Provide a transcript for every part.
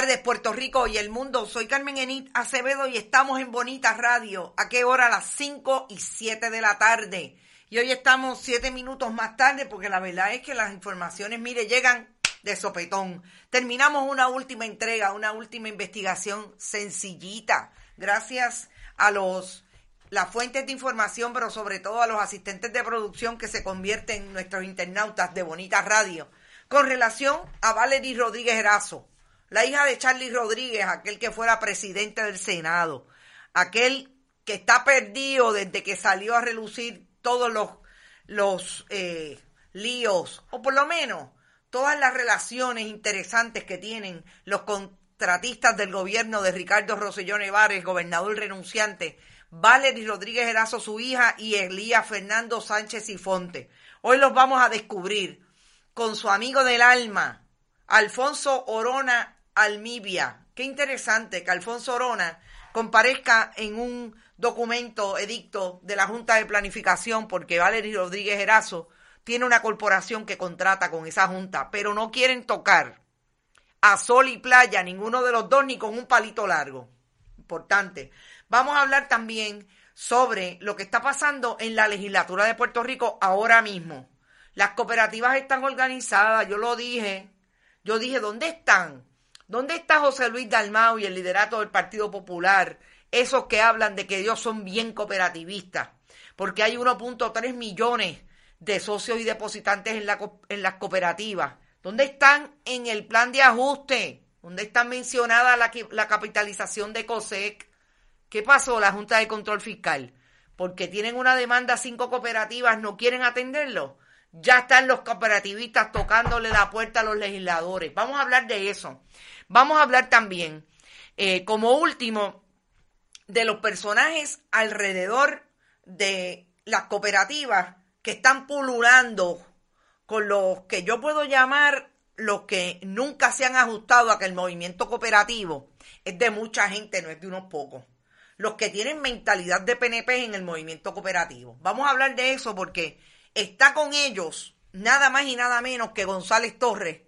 tardes, Puerto Rico y el mundo. Soy Carmen Enit Acevedo y estamos en Bonita Radio. ¿A qué hora? A las 5 y 7 de la tarde. Y hoy estamos 7 minutos más tarde porque la verdad es que las informaciones, mire, llegan de sopetón. Terminamos una última entrega, una última investigación sencillita. Gracias a los las fuentes de información, pero sobre todo a los asistentes de producción que se convierten en nuestros internautas de Bonita Radio. Con relación a Valery Rodríguez Erazo, la hija de Charlie Rodríguez, aquel que fuera presidente del Senado, aquel que está perdido desde que salió a relucir todos los, los eh, líos, o por lo menos todas las relaciones interesantes que tienen los contratistas del gobierno de Ricardo Rosselló Nevares, gobernador renunciante, Valery Rodríguez Erazo, su hija, y Elías Fernando Sánchez y Fonte. Hoy los vamos a descubrir con su amigo del alma, Alfonso Orona Almibia. Qué interesante que Alfonso Orona comparezca en un documento edicto de la Junta de Planificación porque Valery Rodríguez Erazo tiene una corporación que contrata con esa junta, pero no quieren tocar a sol y playa ninguno de los dos ni con un palito largo. Importante. Vamos a hablar también sobre lo que está pasando en la legislatura de Puerto Rico ahora mismo. Las cooperativas están organizadas, yo lo dije. Yo dije, ¿dónde están? ¿Dónde está José Luis Dalmau y el liderato del Partido Popular? Esos que hablan de que ellos son bien cooperativistas, porque hay 1.3 millones de socios y depositantes en, la, en las cooperativas. ¿Dónde están en el plan de ajuste? ¿Dónde está mencionada la, la capitalización de COSEC? ¿Qué pasó la Junta de Control Fiscal? Porque tienen una demanda cinco cooperativas, no quieren atenderlo. Ya están los cooperativistas tocándole la puerta a los legisladores. Vamos a hablar de eso. Vamos a hablar también, eh, como último, de los personajes alrededor de las cooperativas que están pululando con los que yo puedo llamar los que nunca se han ajustado a que el movimiento cooperativo es de mucha gente, no es de unos pocos. Los que tienen mentalidad de PNP en el movimiento cooperativo. Vamos a hablar de eso porque está con ellos nada más y nada menos que González Torres,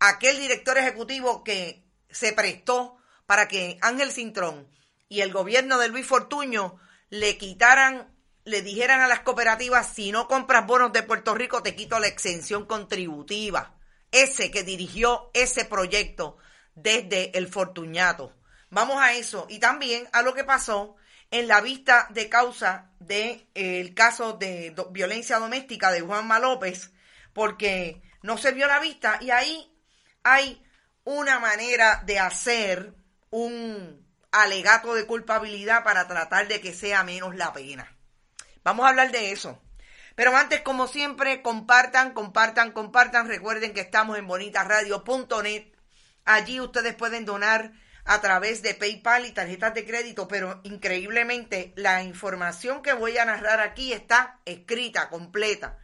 aquel director ejecutivo que se prestó para que Ángel Cintrón y el gobierno de Luis Fortuño le quitaran, le dijeran a las cooperativas, si no compras bonos de Puerto Rico, te quito la exención contributiva. Ese que dirigió ese proyecto desde el Fortuñato. Vamos a eso. Y también a lo que pasó en la vista de causa del de, eh, caso de violencia doméstica de Juanma López, porque no se vio la vista y ahí hay una manera de hacer un alegato de culpabilidad para tratar de que sea menos la pena. Vamos a hablar de eso. Pero antes, como siempre, compartan, compartan, compartan. Recuerden que estamos en bonitasradio.net. Allí ustedes pueden donar a través de PayPal y tarjetas de crédito, pero increíblemente la información que voy a narrar aquí está escrita, completa,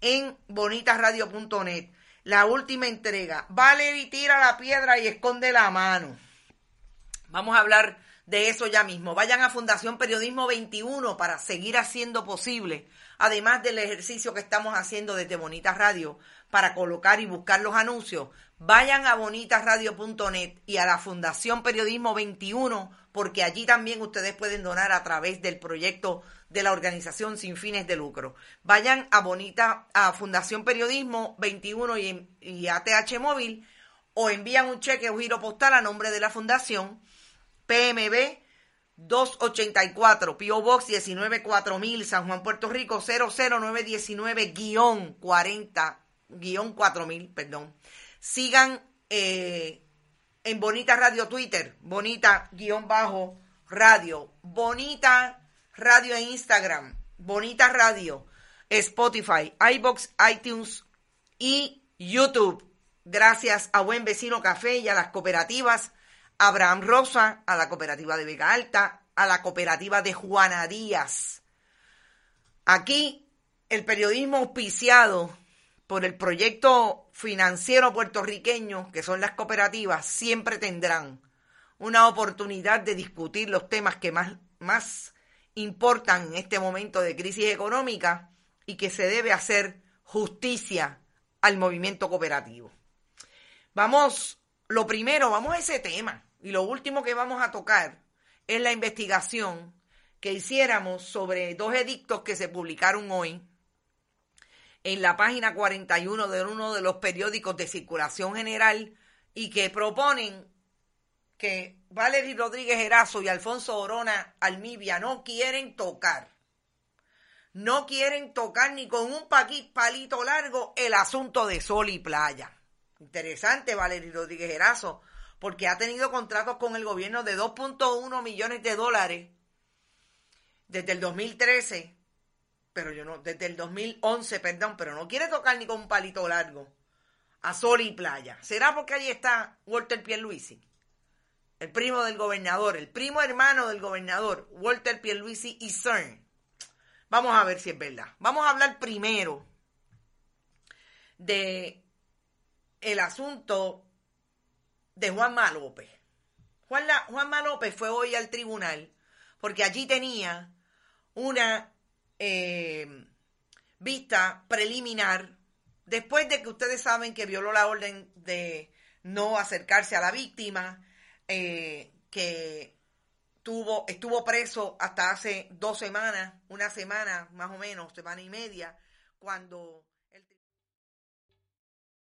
en bonitasradio.net la última entrega. Valery tira la piedra y esconde la mano. Vamos a hablar de eso ya mismo. Vayan a Fundación Periodismo 21 para seguir haciendo posible, además del ejercicio que estamos haciendo desde Bonita Radio, para colocar y buscar los anuncios. Vayan a bonitasradio.net y a la Fundación Periodismo 21, porque allí también ustedes pueden donar a través del proyecto de la organización sin fines de lucro. Vayan a Bonita, a Fundación Periodismo 21 y, y ATH Móvil o envían un cheque o giro postal a nombre de la Fundación PMB 284, PO Box 194.000, San Juan, Puerto Rico 00919-40-4000, perdón. Sigan eh, en Bonita Radio Twitter, Bonita-Radio, Bonita Radio en Instagram, Bonita Radio, Spotify, iBox, iTunes y YouTube. Gracias a Buen Vecino Café y a las cooperativas, Abraham Rosa, a la cooperativa de Vega Alta, a la cooperativa de Juana Díaz. Aquí el periodismo auspiciado por el proyecto financiero puertorriqueño, que son las cooperativas, siempre tendrán una oportunidad de discutir los temas que más, más importan en este momento de crisis económica y que se debe hacer justicia al movimiento cooperativo. Vamos lo primero, vamos a ese tema. Y lo último que vamos a tocar es la investigación que hiciéramos sobre dos edictos que se publicaron hoy en la página 41 de uno de los periódicos de circulación general y que proponen que Valery Rodríguez Erazo y Alfonso Orona Almibia no quieren tocar. No quieren tocar ni con un palito largo el asunto de sol y playa. Interesante, Valery Rodríguez Erazo, porque ha tenido contratos con el gobierno de 2.1 millones de dólares desde el 2013, pero yo no, desde el 2011, perdón, pero no quiere tocar ni con un palito largo a sol y playa. ¿Será porque ahí está Walter Pierluisi? El primo del gobernador, el primo hermano del gobernador, Walter Pierluisi y CERN. Vamos a ver si es verdad. Vamos a hablar primero de el asunto de Juanma López. Juan Juanma López fue hoy al tribunal porque allí tenía una eh, vista preliminar después de que ustedes saben que violó la orden de no acercarse a la víctima, eh, que tuvo, estuvo preso hasta hace dos semanas, una semana más o menos, semana y media, cuando...